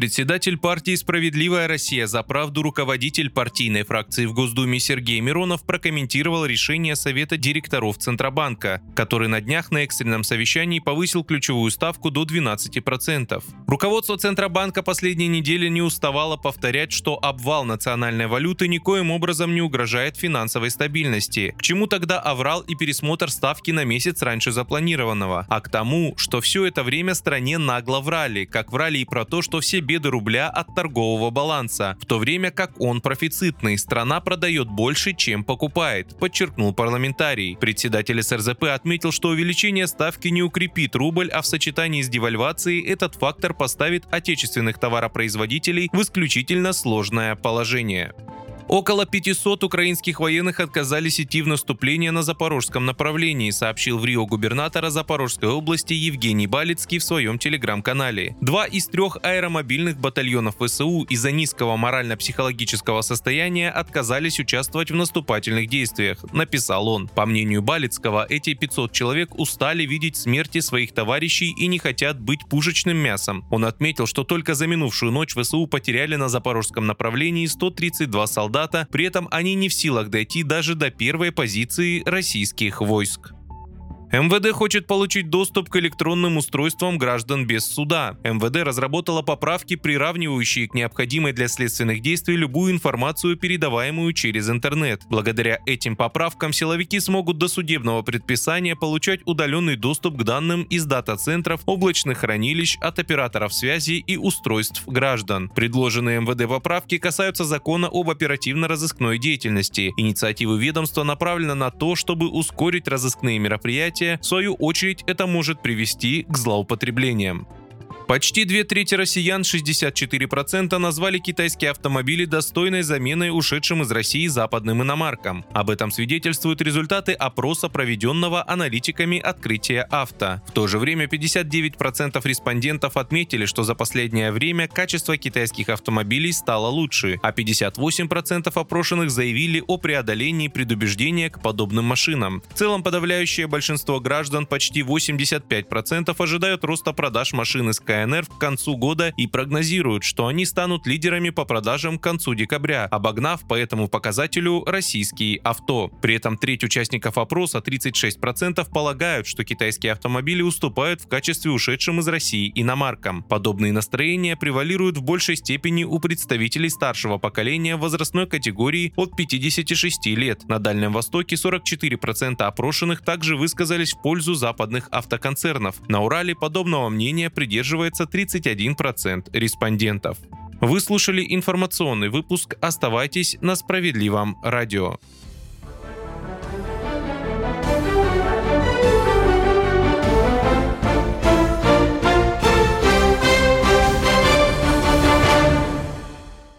Председатель партии «Справедливая Россия за правду» руководитель партийной фракции в Госдуме Сергей Миронов прокомментировал решение Совета директоров Центробанка, который на днях на экстренном совещании повысил ключевую ставку до 12%. Руководство Центробанка последние недели не уставало повторять, что обвал национальной валюты никоим образом не угрожает финансовой стабильности. К чему тогда аврал и пересмотр ставки на месяц раньше запланированного? А к тому, что все это время стране нагло врали, как врали и про то, что все беды рубля от торгового баланса, в то время как он профицитный, страна продает больше, чем покупает, подчеркнул парламентарий. Председатель СРЗП отметил, что увеличение ставки не укрепит рубль, а в сочетании с девальвацией этот фактор поставит отечественных товаропроизводителей в исключительно сложное положение. Около 500 украинских военных отказались идти в наступление на запорожском направлении, сообщил в Рио губернатора Запорожской области Евгений Балицкий в своем телеграм-канале. Два из трех аэромобильных батальонов ВСУ из-за низкого морально-психологического состояния отказались участвовать в наступательных действиях, написал он. По мнению Балицкого, эти 500 человек устали видеть смерти своих товарищей и не хотят быть пушечным мясом. Он отметил, что только за минувшую ночь ВСУ потеряли на запорожском направлении 132 солдата солдата, при этом они не в силах дойти даже до первой позиции российских войск. МВД хочет получить доступ к электронным устройствам граждан без суда. МВД разработала поправки, приравнивающие к необходимой для следственных действий любую информацию, передаваемую через интернет. Благодаря этим поправкам силовики смогут до судебного предписания получать удаленный доступ к данным из дата-центров, облачных хранилищ, от операторов связи и устройств граждан. Предложенные МВД поправки касаются закона об оперативно-розыскной деятельности. Инициатива ведомства направлена на то, чтобы ускорить разыскные мероприятия мероприятия, в свою очередь это может привести к злоупотреблениям. Почти две трети россиян, 64%, назвали китайские автомобили достойной заменой ушедшим из России западным иномаркам. Об этом свидетельствуют результаты опроса, проведенного аналитиками открытия авто. В то же время 59% респондентов отметили, что за последнее время качество китайских автомобилей стало лучше, а 58% опрошенных заявили о преодолении предубеждения к подобным машинам. В целом подавляющее большинство граждан, почти 85%, ожидают роста продаж машин из КН КНР к концу года и прогнозируют, что они станут лидерами по продажам к концу декабря, обогнав по этому показателю российские авто. При этом треть участников опроса, 36%, полагают, что китайские автомобили уступают в качестве ушедшим из России иномаркам. Подобные настроения превалируют в большей степени у представителей старшего поколения возрастной категории от 56 лет. На Дальнем Востоке 44% опрошенных также высказались в пользу западных автоконцернов. На Урале подобного мнения придерживается оказывается 31% респондентов. Вы слушали информационный выпуск «Оставайтесь на справедливом радио».